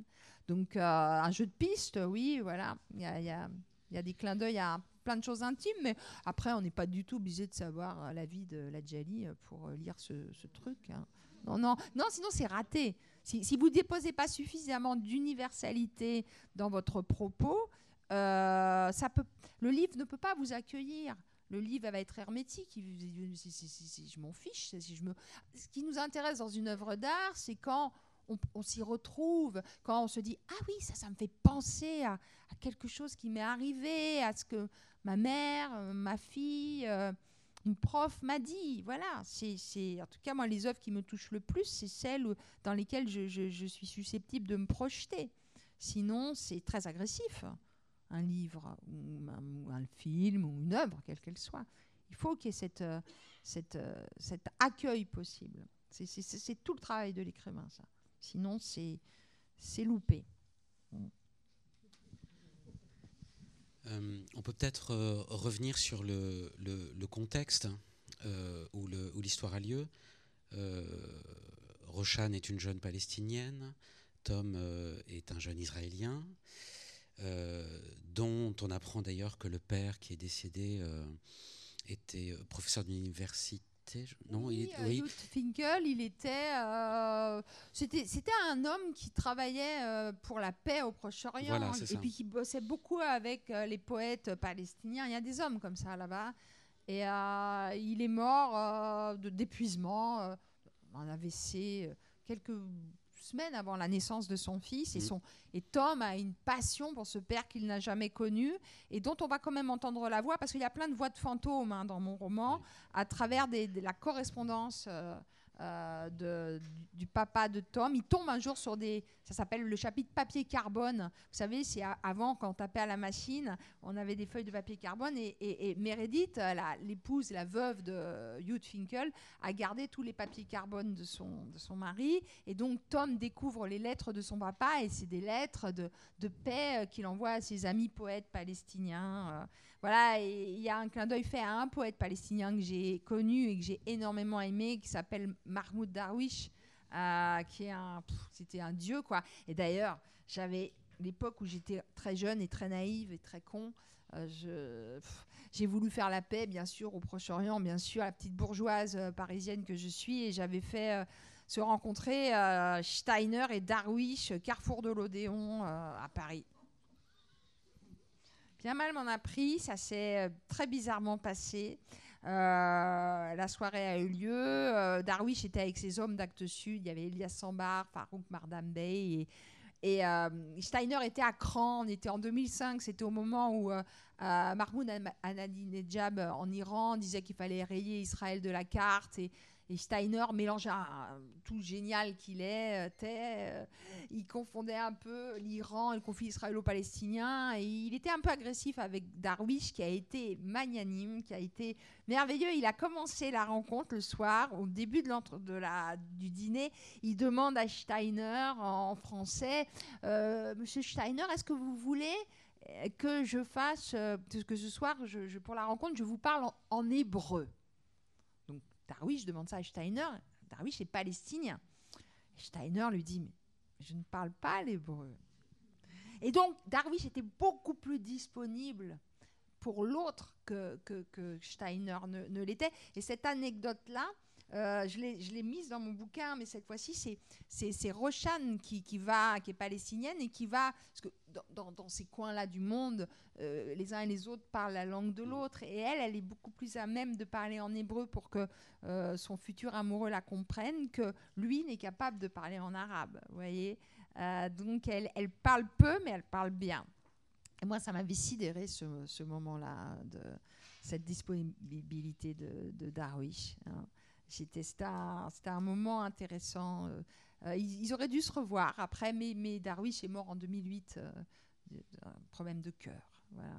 [SPEAKER 2] Donc un jeu de piste, oui, voilà. Il y a, y, a, y a, des clins d'œil à plein de choses intimes, mais après, on n'est pas du tout obligé de savoir la vie de la Djali pour lire ce, truc. Hein. Non, non, non, sinon c'est raté. Si, vous ne déposez pas suffisamment d'universalité dans votre propos, euh, ça peut, le livre ne peut pas vous accueillir. Le livre va être hermétique. Si, je m'en fiche. Ce qui nous intéresse dans une œuvre d'art, c'est quand on, s'y retrouve, quand on se dit ah oui ça ça me fait penser à, quelque chose qui m'est arrivé, à ce que ma mère, euh, ma fille, euh, une prof m'a dit. Voilà, c'est en tout cas moi les œuvres qui me touchent le plus, c'est celles dans lesquelles je, suis susceptible de me projeter. Sinon c'est très agressif, un livre ou un, film ou une œuvre quelle qu'elle soit. Il faut qu'il y ait cette, euh, cette, cet accueil possible. C'est tout le travail de l'écrivain, ça. Sinon, c'est loupé.
[SPEAKER 1] Euh, on peut peut-être euh, revenir sur le, contexte euh, où l'histoire a lieu. Roshan est une jeune palestinienne, Tom est un jeune israélien, dont on apprend d'ailleurs que le père qui est décédé était professeur d'université
[SPEAKER 2] non, oui, il, euh, Finkel, il était, euh, c'était, c'était un homme qui travaillait euh, pour la paix au Proche-Orient et puis qui bossait beaucoup avec les poètes palestiniens. Il y a des hommes comme ça là-bas. Et il est mort d'épuisement, un AVC, quelques semaines avant la naissance de son fils. Et, mm. son, et Tom a une passion pour ce père qu'il n'a jamais connu et dont on va quand même entendre la voix parce qu'il y a plein de voix de fantômes hein, dans mon roman à travers des, de la correspondance. Euh, euh, de, du, papa de Tom. Il tombe un jour sur des. Ça s'appelle le chapitre papier carbone. Vous savez, c'est avant, quand on tapait à la machine, on avait des feuilles de papier carbone. Et, Meredith, l'épouse, la, veuve de Hugh Finkel, a gardé tous les papiers carbone de son, de son mari. Et donc, Tom découvre les lettres de son papa. Et c'est des lettres de, de paix euh, qu'il envoie à ses amis poètes palestiniens. Euh, voilà, il y a un clin d'œil fait à un poète palestinien que j'ai connu et que j'ai énormément aimé, qui s'appelle Mahmoud Darwish, euh, qui est un, dieu quoi. Et d'ailleurs, j'avais l'époque où j'étais très jeune et très naïve et très con. Euh, j'ai voulu faire la paix, bien sûr, au Proche-Orient, bien sûr, à la petite bourgeoise euh, parisienne que je suis, et j'avais fait se rencontrer Steiner et Darwish, carrefour de l'Odéon à Paris. Bien mal m'en a pris, ça s'est euh, très bizarrement passé. Euh, la soirée a eu lieu. Euh, Darwish était avec ses hommes d'Actes Sud. Il y avait Elias Sambar, Farouk Mardambey et, et Steiner était à Cran. On était en 2005. C'était au moment où Mahmoud Ahmadinejad en Iran disait qu'il fallait rayer Israël de la carte. Et Steiner mélangeait un, tout génial qu'il est, euh, euh, il confondait un peu l'Iran et le conflit israélo-palestinien. Et il était un peu agressif avec Darwish, qui a été magnanime, qui a été merveilleux. Il a commencé la rencontre le soir, au début de, de la, du dîner. Il demande à Steiner en français euh, Monsieur Steiner, est-ce que vous voulez que je fasse, que ce soir, pour la rencontre, je vous parle en hébreu? Darwish demande ça à Steiner. Darwish est palestinien. Steiner lui dit Mais je ne parle pas l'hébreu. Et donc, Darwish était beaucoup plus disponible pour l'autre que, que, Steiner ne, ne l'était. Et cette anecdote-là, euh, je l'ai mise dans mon bouquin, mais cette fois-ci, c'est Roshan qui, va, qui est palestinienne et qui va, parce que dans, ces coins-là du monde, euh, les uns et les autres parlent la langue de l'autre, et elle, elle est beaucoup plus à même de parler en hébreu pour que euh, son futur amoureux la comprenne que lui n'est capable de parler en arabe, vous voyez. donc elle, parle peu, mais elle parle bien. Et moi, ça m'avait sidéré ce, moment-là, cette disponibilité de, de Darwish. Hein. C'était un, un, moment intéressant. Euh, euh, ils, auraient dû se revoir après, mais, mais Darwish est mort en 2008 euh, d'un problème de cœur. Voilà.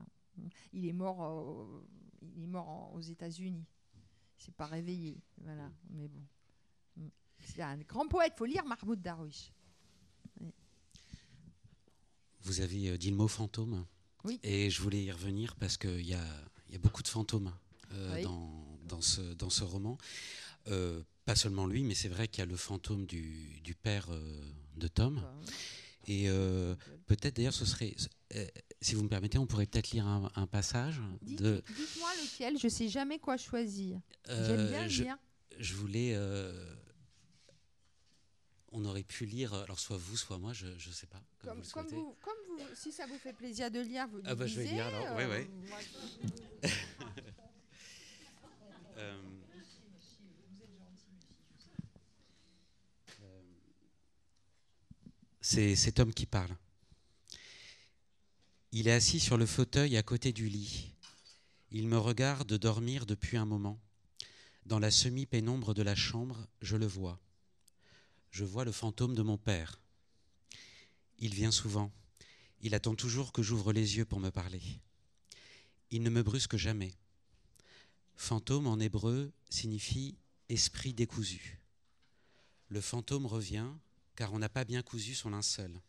[SPEAKER 2] Il est mort, il est mort aux États-Unis. Il s'est pas réveillé. Voilà. Mais bon. C'est un grand poète. Il faut lire Mahmoud Darwish.
[SPEAKER 1] Vous avez dit le mot fantôme.
[SPEAKER 2] Oui.
[SPEAKER 1] Et je voulais y revenir parce qu'il y a, y a beaucoup de fantômes dans, dans, ce, dans ce roman. Euh, pas seulement lui, mais c'est vrai qu'il y a le fantôme du, du père euh, de Tom. Et euh, peut-être d'ailleurs, ce serait, si vous me permettez, on pourrait peut-être lire un, passage.
[SPEAKER 2] Dites, de... Dites-moi lequel, je ne sais jamais quoi choisir. J'aime bien
[SPEAKER 1] je,
[SPEAKER 2] lire.
[SPEAKER 1] Je voulais. on aurait pu lire, alors soit vous, soit moi, je ne sais pas.
[SPEAKER 2] Comme, vous, comme, vous, comme vous, si ça vous fait plaisir de lire, vous
[SPEAKER 1] ah bah, Je vais lire alors, oui, oui. C'est cet homme qui parle. Il est assis sur le fauteuil à côté du lit. Il me regarde dormir depuis un moment. Dans la semi-pénombre de la chambre, je le vois. Je vois le fantôme de mon père. Il vient souvent. Il attend toujours que j'ouvre les yeux pour me parler. Il ne me brusque jamais. Fantôme en hébreu signifie esprit décousu. Le fantôme revient car on n'a pas bien cousu son linceul.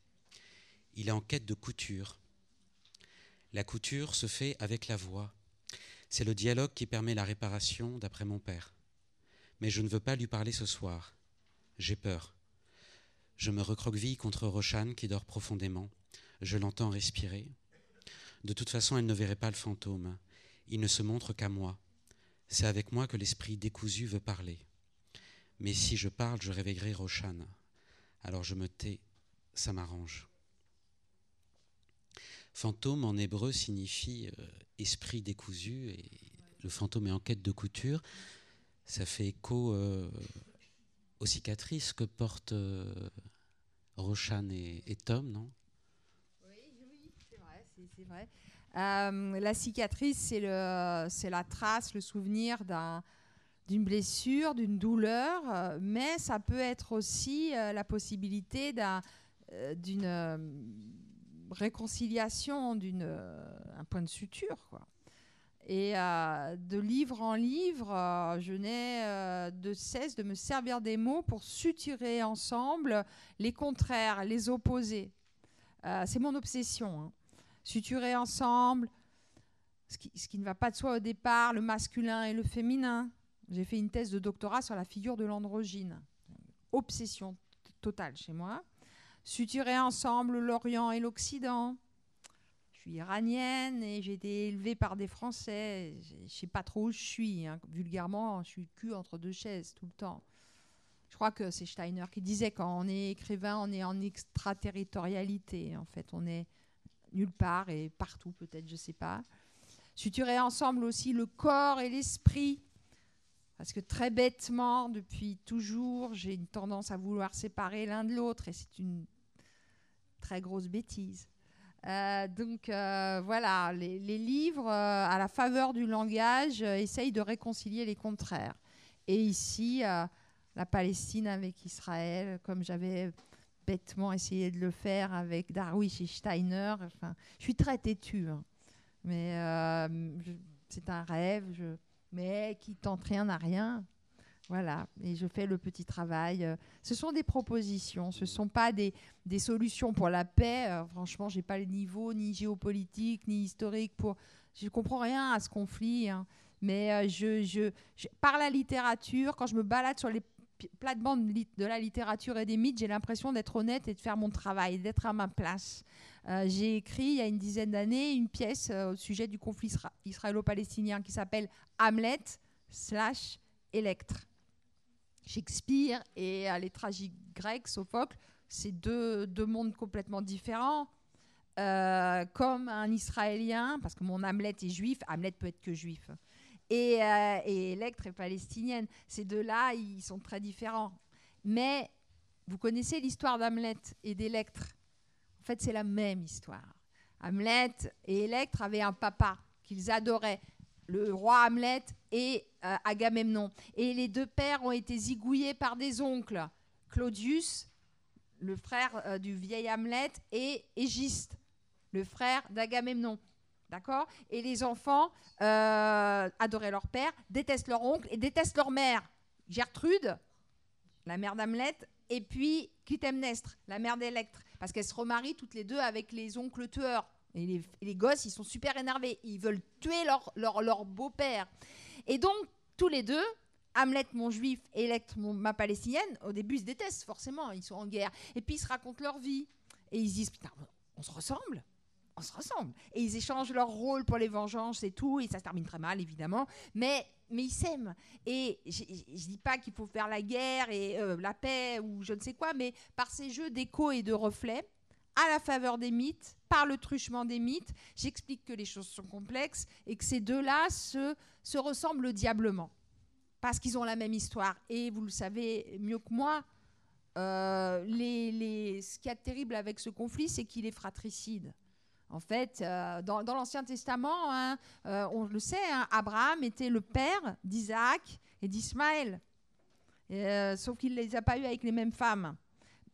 [SPEAKER 1] Il est en quête de couture. La couture se fait avec la voix. C'est le dialogue qui permet la réparation, d'après mon père. Mais je ne veux pas lui parler ce soir. J'ai peur. Je me recroqueville contre Rochane qui dort profondément. Je l'entends respirer. De toute façon, elle ne verrait pas le fantôme. Il ne se montre qu'à moi. C'est avec moi que l'esprit décousu veut parler. Mais si je parle, je réveillerai Rochane. Alors je me tais, ça m'arrange. Fantôme en hébreu signifie euh, esprit décousu et le fantôme est en quête de couture. Ça fait écho euh, aux cicatrices que portent euh, Rochane et, Tom, non?
[SPEAKER 2] Oui, oui c'est vrai. Vrai. la cicatrice, c'est la trace, le souvenir d'un, d'une blessure, d'une douleur, mais ça peut être aussi la possibilité d'un, d'une réconciliation d'une euh, un point de suture. Et euh, de livre en livre, euh, je n'ai de cesse de me servir des mots pour suturer ensemble les contraires, les opposés. c'est mon obsession. Hein. Suturer ensemble ce qui, ne va pas de soi au départ, le masculin et le féminin. J'ai fait une thèse de doctorat sur la figure de l'androgyne. Obsession totale chez moi suturer ensemble l'Orient et l'Occident. Je suis iranienne et j'ai été élevée par des Français. Je sais pas trop où je suis. Hein. Vulgairement, je suis cul entre deux chaises tout le temps. Je crois que c'est Steiner qui disait quand on est écrivain, on est en extraterritorialité. En fait, on est nulle part et partout, peut-être, je sais pas. Suturer ensemble aussi le corps et l'esprit. Parce que très bêtement, depuis toujours, j'ai une tendance à vouloir séparer l'un de l'autre et c'est une très grosse bêtise. Euh, donc euh, voilà, les, livres, euh, à la faveur du langage, essayent de réconcilier les contraires. Et ici, la Palestine avec Israël, comme j'avais bêtement essayé de le faire avec Darwish et Steiner. Enfin, je suis très têtue, hein. mais c'est un rêve. Mais qui tente rien à rien. Voilà, et je fais le petit travail. Ce sont des propositions, ce ne sont pas des, des, solutions pour la paix. Euh, franchement, je n'ai pas le niveau ni géopolitique, ni historique pour... Je ne comprends rien à ce conflit. Hein. Mais euh, je, je, par la littérature, quand je me balade sur les plates-bandes de la littérature et des mythes, j'ai l'impression d'être honnête et de faire mon travail, d'être à ma place. j'ai écrit il y a une dizaine d'années une pièce au sujet du conflit israélo-palestinien qui s'appelle Hamlet slash Electre. Shakespeare et les tragiques grecs, Sophocle, c'est deux, deux, mondes complètement différents. Euh, comme un Israélien, parce que mon Hamlet est juif, Hamlet peut être que juif, et, euh, Electre est palestinienne. Ces deux-là, ils sont très différents. Mais vous connaissez l'histoire d'Hamlet et d'Electre. En fait, c'est la même histoire. Hamlet et Electre avaient un papa qu'ils adoraient le roi Hamlet et euh, Agamemnon. Et les deux pères ont été zigouillés par des oncles, Claudius, le frère euh, du vieil Hamlet, et Égiste, le frère d'Agamemnon. D'accord? Et les enfants euh, adoraient leur père, détestent leur oncle et détestent leur mère. Gertrude, la mère d'Hamlet, et puis Clytemnestre, la mère d'Électre, parce qu'elles se remarient toutes les deux avec les oncles tueurs. Et les, gosses, ils sont super énervés. Ils veulent tuer leur, beau-père. Et donc, tous les deux, Hamlet, mon juif, et Electre, ma palestinienne, au début, ils se détestent, forcément. Ils sont en guerre. Et puis, ils se racontent leur vie. Et ils se disent, putain, on se ressemble. On se ressemble. Et ils échangent leur rôle pour les vengeances et tout. Et ça se termine très mal, évidemment. Mais, ils s'aiment. Et je ne dis pas qu'il faut faire la guerre et euh, la paix ou je ne sais quoi, mais par ces jeux d'écho et de reflets, à la faveur des mythes, par le truchement des mythes. J'explique que les choses sont complexes et que ces deux-là se, se ressemblent diablement. Parce qu'ils ont la même histoire. Et vous le savez mieux que moi, les, ce qui est terrible avec ce conflit, c'est qu'il est fratricide. En fait, dans, l'Ancien Testament, hein, on le sait, hein, Abraham était le père d'Isaac et d'Ismaël. sauf qu'il ne les a pas eus avec les mêmes femmes.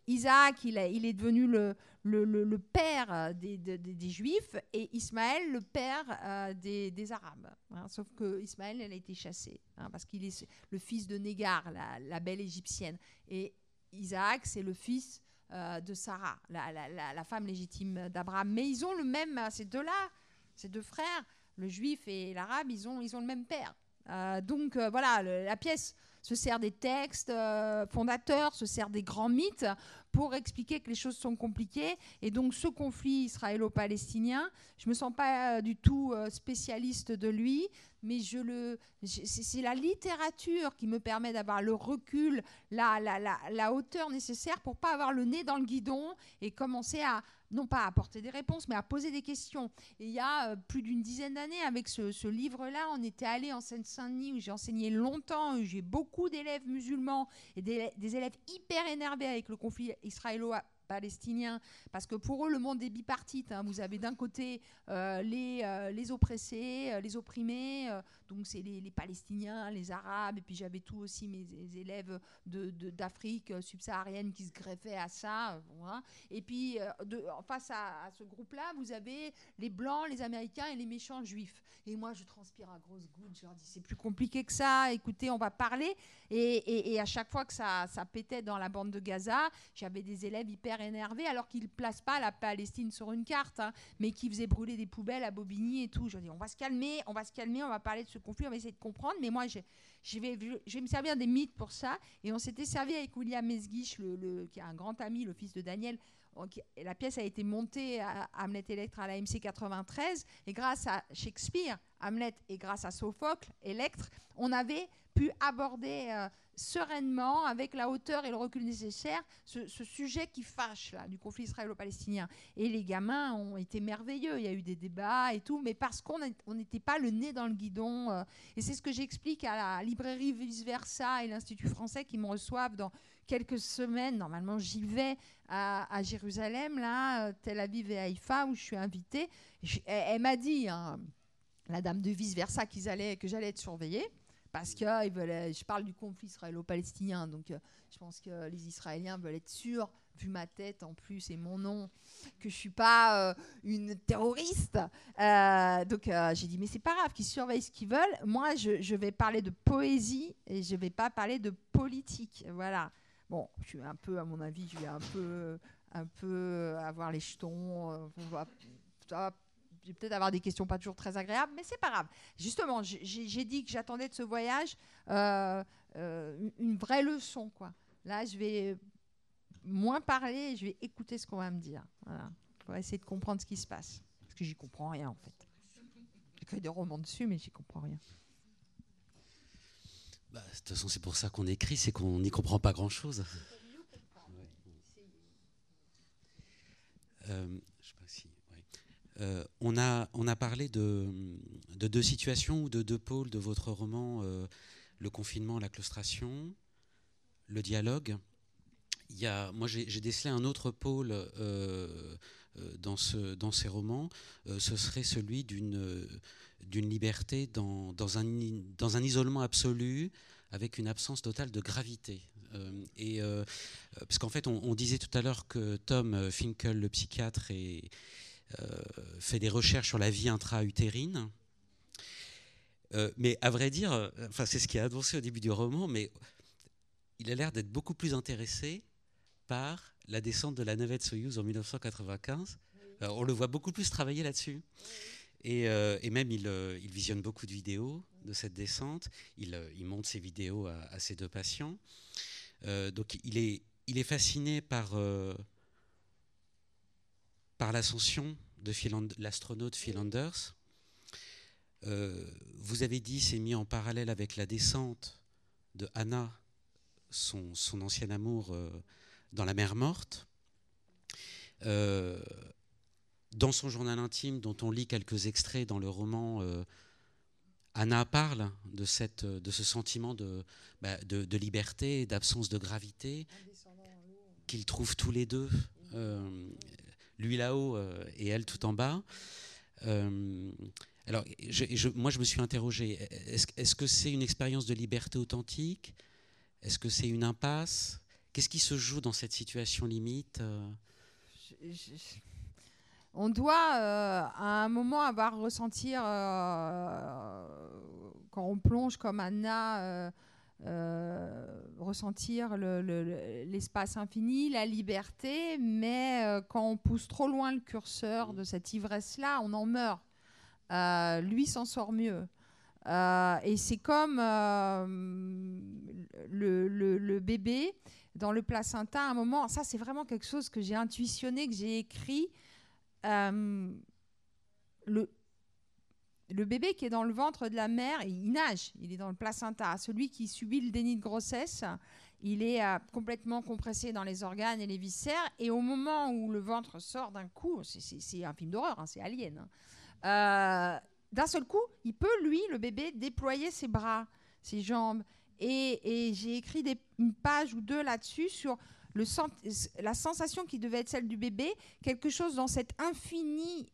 [SPEAKER 2] Isaac, il, est devenu le, père des, Juifs et Ismaël, le père euh, des, Arabes. Hein. sauf que Ismaël, elle a été chassée parce qu'il est le fils de Négar, la, belle égyptienne. Et Isaac, c'est le fils euh, de Sarah, la, femme légitime d'Abraham. Mais ils ont le même, ces deux-là, ces deux frères, le juif et l'arabe, ils ont, ils ont le même père. Euh, donc voilà, la pièce se sert des textes euh, fondateurs, se sert des grands mythes pour expliquer que les choses sont compliquées. Et donc ce conflit israélo-palestinien, je ne me sens pas euh, du tout euh, spécialiste de lui, mais je le, c'est la littérature qui me permet d'avoir le recul, la, la, la, la hauteur nécessaire pour pas avoir le nez dans le guidon et commencer à, non pas à apporter des réponses, mais à poser des questions. Et il y a euh, plus d'une dizaine d'années, avec ce, livre-là, on était allé en Seine-Saint-Denis, où j'ai enseigné longtemps, où j'ai beaucoup d'élèves musulmans et des, des, élèves hyper énervés avec le conflit israélo palestiniens, parce que pour eux, le monde est bipartite. Hein. Vous avez d'un côté euh, les, euh, les oppressés, euh, les opprimés, donc c'est les, Palestiniens, les Arabes, et puis j'avais tout aussi mes, élèves d'Afrique de, subsaharienne qui se greffaient à ça. Et puis, de, face à, ce groupe-là, vous avez les Blancs, les Américains et les méchants juifs. Et moi, je transpire à grosses gouttes, je leur dis, c'est plus compliqué que ça, écoutez, on va parler. Et, et à chaque fois que ça, ça pétait dans la bande de Gaza, j'avais des élèves hyper énervé alors qu'il place pas la Palestine sur une carte, hein, mais qui faisait brûler des poubelles à Bobigny et tout. Je dis, on va se calmer, on va se calmer, on va parler de ce conflit, on va essayer de comprendre. Mais moi, je, vais, je me servir des mythes pour ça. Et on s'était servi avec William Mesguich, qui est un grand ami, le fils de Daniel. La pièce a été montée à Hamlet Electre à la MC 93 et grâce à Shakespeare, Hamlet et grâce à Sophocle, Electre, on avait pu aborder euh, sereinement, avec la hauteur et le recul nécessaire, ce, sujet qui fâche là, du conflit israélo-palestinien. Et les gamins ont été merveilleux. Il y a eu des débats et tout, mais parce qu'on n'était pas le nez dans le guidon. Euh, et c'est ce que j'explique à la librairie Vice Versa et l'Institut français qui me reçoivent dans quelques semaines. Normalement, j'y vais à, Jérusalem, là, Tel Aviv et Haïfa, où je suis invitée. elle, m'a dit, hein, la dame de Vice Versa, qu'ils que j'allais être surveillée parce que euh, je parle du conflit israélo-palestinien, donc euh, je pense que les Israéliens veulent être sûrs, vu ma tête en plus et mon nom, que je suis pas euh, une terroriste. donc j'ai dit mais c'est pas grave, qu'ils surveillent ce qu'ils veulent. Moi je, vais parler de poésie et je vais pas parler de politique. Voilà. Bon, je suis un peu, à mon avis, je vais un peu, un peu avoir les jetons. on va, vais peut-être avoir des questions pas toujours très agréables, mais c'est pas grave. Justement, j'ai dit que j'attendais de ce voyage euh, euh, une vraie leçon, quoi. Là, je vais moins parler, et je vais écouter ce qu'on va me dire. Voilà, pour essayer de comprendre ce qui se passe, parce que j'y comprends rien en fait. J'écris des romans dessus, mais j'y comprends rien.
[SPEAKER 1] Bah, de toute façon, c'est pour ça qu'on écrit, c'est qu'on n'y comprend pas grand-chose. Euh. Euh, on, a, on a parlé de, deux situations ou de deux pôles de votre roman, euh, le confinement, la claustration, le dialogue. Il y a, moi, j'ai décelé un autre pôle dans, ce, dans ces romans. ce serait celui d'une liberté dans, un, isolement absolu, avec une absence totale de gravité. parce qu'en fait, on, disait tout à l'heure que Tom Finkel, le psychiatre, euh, fait des recherches sur la vie intra-utérine. Euh, mais à vrai dire, euh, c'est ce qui est annoncé au début du roman, mais il a l'air d'être beaucoup plus intéressé par la descente de la navette Soyuz en 1995. on le voit beaucoup plus travailler là-dessus. Et, même, il, visionne beaucoup de vidéos de cette descente. Il, montre ses vidéos à, ses deux patients. donc, il est, il est fasciné par, par l'ascension de l'astronaute Phil Anders. Euh, vous avez dit, c'est mis en parallèle avec la descente de Anna, son, son ancien amour, euh, dans la mer morte. Euh, dans son journal intime, dont on lit quelques extraits dans le roman, Anna parle de, cette, de ce sentiment de, bah, de, de liberté, d'absence de gravité, qu'ils trouvent tous les deux, lui là-haut et elle tout en bas. alors, moi, je me suis interrogé, est-ce que c'est une expérience de liberté authentique? Est-ce que c'est une impasse? Qu'est-ce qui se joue dans cette situation limite
[SPEAKER 2] on doit euh, à un moment avoir ressentir, euh, quand on plonge comme Anna, euh, ressentir l'espace infini, la liberté, mais quand on pousse trop loin le curseur de cette ivresse-là, on en meurt. lui s'en sort mieux. et c'est comme le, bébé dans le placenta, à un moment, ça c'est vraiment quelque chose que j'ai intuitionné, que j'ai écrit. Euh, le, bébé qui est dans le ventre de la mère, il nage, il est dans le placenta. Celui qui subit le déni de grossesse, il est euh, complètement compressé dans les organes et les viscères. Et au moment où le ventre sort d'un coup, c'est un film d'horreur, hein, c'est Alien. Hein, euh, d'un seul coup, il peut, lui, le bébé, déployer ses bras, ses jambes. Et, j'ai écrit une page ou deux là-dessus sur la sensation qui devait être celle du bébé, quelque chose dans cette infinité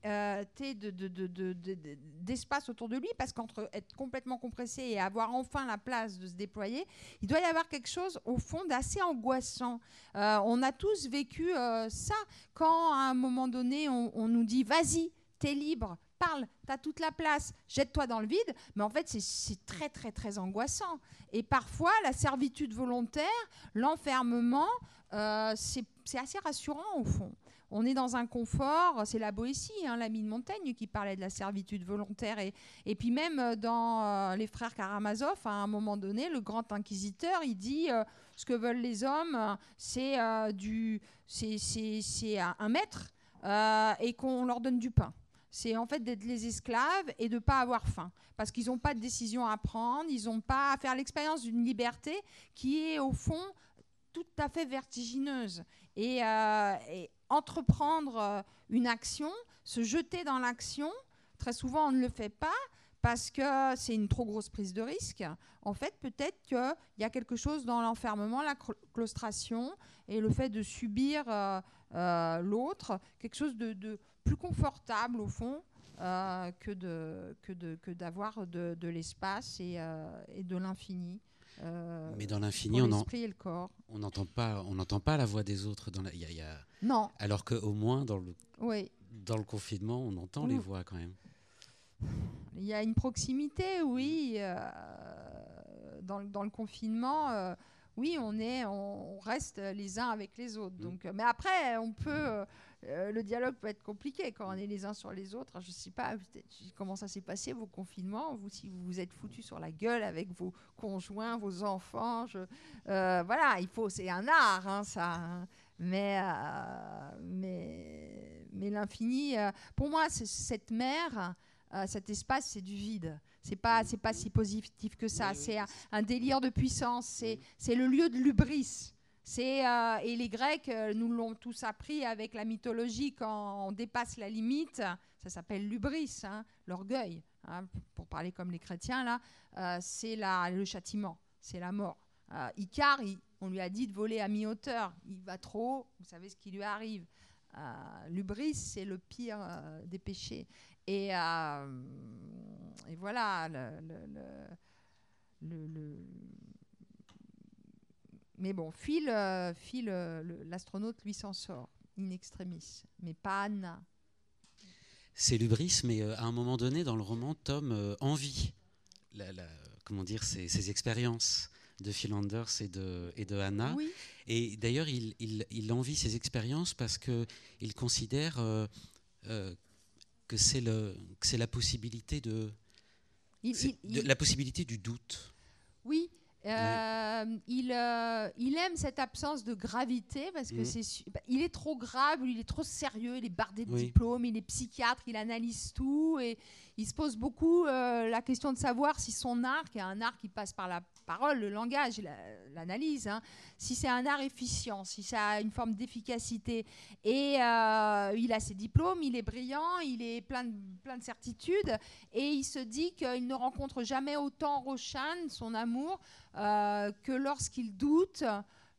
[SPEAKER 2] d'espace autour de lui, parce qu'entre être complètement compressé et avoir enfin la place de se déployer, il doit y avoir quelque chose au fond d'assez angoissant. Euh, on a tous vécu euh, ça quand à un moment donné on, on nous dit vas-y, t'es libre, parle, tu as toute la place, jette-toi dans le vide. Mais en fait, c'est très, très, très angoissant. Et parfois, la servitude volontaire, l'enfermement, euh, c'est assez rassurant au fond. On est dans un confort, c'est la Boétie, hein, l'ami de Montaigne, qui parlait de la servitude volontaire. Et, puis même euh, dans euh, les frères Karamazov, à un moment donné, le grand inquisiteur, il dit ce que veulent les hommes, c'est c'est un maître et qu'on leur donne du pain c'est en fait d'être les esclaves et de ne pas avoir faim. Parce qu'ils n'ont pas de décision à prendre, ils n'ont pas à faire l'expérience d'une liberté qui est au fond tout à fait vertigineuse. Et, euh, entreprendre euh, une action, se jeter dans l'action, très souvent on ne le fait pas parce que c'est une trop grosse prise de risque. En fait, peut-être qu'il y a quelque chose dans l'enfermement, la claustration et le fait de subir euh, l'autre, quelque chose de plus confortable au fond euh, que de que de que d'avoir de, de l'espace et, euh, et, de l'infini.
[SPEAKER 1] Euh, Mais dans l'infini, on n'entend pas, on n'entend pas la voix des autres. Dans la, y a, y a...
[SPEAKER 2] Non.
[SPEAKER 1] Alors qu'au moins dans le
[SPEAKER 2] oui.
[SPEAKER 1] dans le confinement, on entend les voix quand même.
[SPEAKER 2] Il y a une proximité, oui. Dans, dans, le confinement, oui, on est, on reste les uns avec les autres. Mm. Donc, mais après, on peut euh, le dialogue peut être compliqué quand on est les uns sur les autres. Je ne sais pas comment ça s'est passé, vos confinements, vous, si vous vous êtes foutu sur la gueule avec vos conjoints, vos enfants. Euh, voilà, il faut, c'est un art, hein, ça. Hein. Mais, euh, mais, mais l'infini, pour moi, cette mer, cet espace, c'est du vide. C'est pas, c'est pas si positif que ça. C'est un, un, délire de puissance. C'est le lieu de l'ubris. Euh, et les Grecs euh, nous l'ont tous appris avec la mythologie quand on dépasse la limite, ça s'appelle l'ubris, hein, l'orgueil. Hein, pour parler comme les chrétiens là, euh, c'est le châtiment, c'est la mort. Icare, on lui a dit de voler à mi-hauteur, il va trop haut, vous savez ce qui lui arrive. l'ubris, c'est le pire des péchés. Et, et voilà, le mais bon, Phil, euh, Phil euh, l'astronaute, lui s'en sort, in extremis, mais pas Anna.
[SPEAKER 1] C'est l'ubris, mais euh, à un moment donné, dans le roman, Tom envie la, comment dire, ses, expériences de Phil Anders et de, et de Anna. Et d'ailleurs, il, il, il, envie ses expériences parce qu'il considère que c'est la possibilité de, de, la possibilité du doute.
[SPEAKER 2] Oui, euh, il, euh, il, aime cette absence de gravité parce que mm. c'est bah, il est trop grave, il est trop sérieux, il est bardé de diplômes, il est psychiatre, il analyse tout et il se pose beaucoup euh, la question de savoir si son art, qui est un art qui passe par la parole, le langage, l'analyse, hein, si c'est un art efficient, si ça a une forme d'efficacité. Et euh, il a ses diplômes, il est brillant, il est plein de, plein de certitudes, et il se dit qu'il ne rencontre jamais autant Roshan, son amour, euh, que lorsqu'il doute.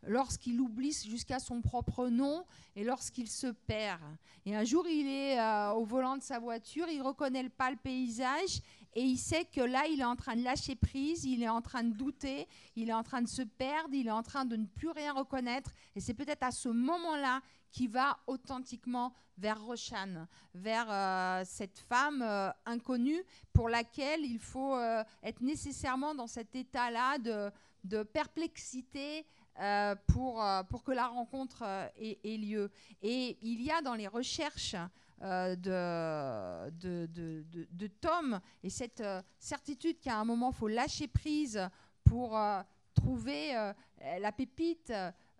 [SPEAKER 2] Lorsqu'il oublie jusqu'à son propre nom et lorsqu'il se perd. Et un jour, il est euh, au volant de sa voiture, il reconnaît pas le paysage et il sait que là, il est en train de lâcher prise, il est en train de douter, il est en train de se perdre, il est en train de ne plus rien reconnaître. Et c'est peut-être à ce moment-là qu'il va authentiquement vers Roshan, vers euh, cette femme euh, inconnue pour laquelle il faut être nécessairement dans cet état-là de perplexité, euh, pour, euh, pour que la rencontre euh, ait, lieu. Et il y a dans les recherches de, de, de, Tom et cette certitude qu'à un moment, il faut lâcher prise pour trouver la pépite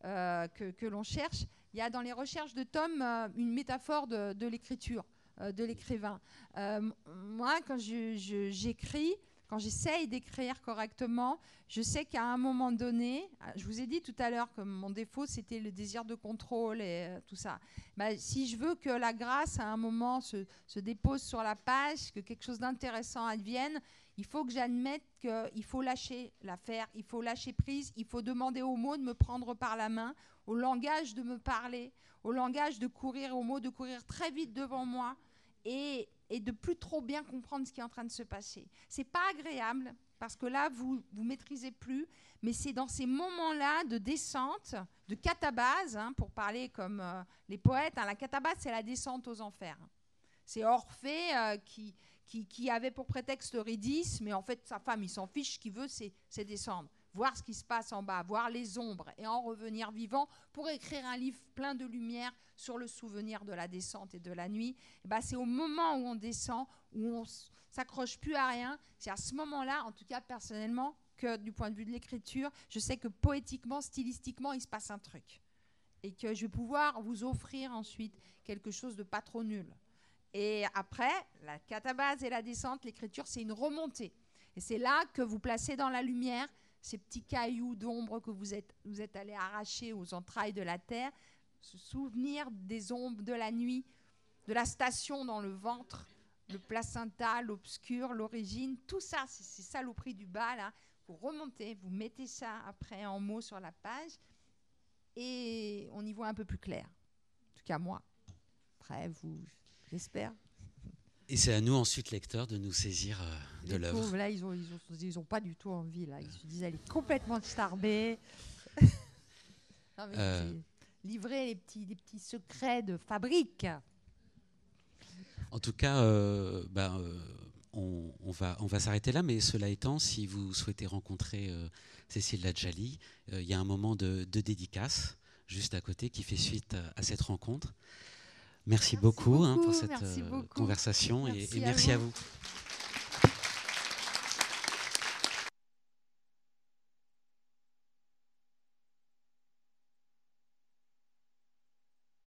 [SPEAKER 2] que, que l'on cherche. Il y a dans les recherches de Tom une métaphore de, l'écriture, de l'écrivain. moi, quand j'écris, quand j'essaye d'écrire correctement, je sais qu'à un moment donné, ah, je vous ai dit tout à l'heure que mon défaut, c'était le désir de contrôle et euh, tout ça. Bah, si je veux que la grâce, à un moment, se, dépose sur la page, que quelque chose d'intéressant advienne, il faut que j'admette qu'il faut lâcher l'affaire, il faut lâcher prise, il faut demander aux mots de me prendre par la main, au langage de me parler, au langage de courir, aux mots de courir très vite devant moi. Et, et de plus trop bien comprendre ce qui est en train de se passer. C'est pas agréable parce que là vous vous maîtrisez plus, mais c'est dans ces moments-là de descente, de catabase, hein, pour parler comme euh, les poètes. Hein, la catabase, c'est la descente aux enfers. C'est Orphée euh, qui, qui, qui, avait pour prétexte Eurydice, mais en fait sa femme, il s'en fiche, ce qu'il veut, c'est descendre voir ce qui se passe en bas, voir les ombres et en revenir vivant pour écrire un livre plein de lumière sur le souvenir de la descente et de la nuit. bah, c'est au moment où on descend, où on s'accroche plus à rien, c'est à ce moment-là, en tout cas personnellement, que du point de vue de l'écriture, je sais que poétiquement, stylistiquement, il se passe un truc. Et que je vais pouvoir vous offrir ensuite quelque chose de pas trop nul. Et après, la catabase et la descente, l'écriture, c'est une remontée. Et c'est là que vous placez dans la lumière ces petits cailloux d'ombre que vous êtes, vous êtes allés arracher aux entrailles de la terre, se souvenir des ombres de la nuit, de la station dans le ventre, le placenta, l'obscur, l'origine, tout ça, c'est ces saloperies du bas, là. Vous remontez, vous mettez ça après en mots sur la page, et on y voit un peu plus clair. En tout cas, moi. Après, vous, j'espère.
[SPEAKER 1] Et c'est à nous ensuite, lecteurs, de nous saisir euh, de l'œuvre.
[SPEAKER 2] Là, ils n'ont ils ont, pas du tout envie. Là. Ils se disent, elle est complètement starbée. euh... Livrer les petits, les petits secrets de fabrique.
[SPEAKER 1] En tout cas, euh, ben, on, on, va, on va s'arrêter là, mais cela étant, si vous souhaitez rencontrer Cécile Ladjali, il y a un moment de, de, dédicace juste à côté qui fait suite à cette rencontre. Merci, beaucoup, hein, pour cette euh, conversation et, et merci à vous.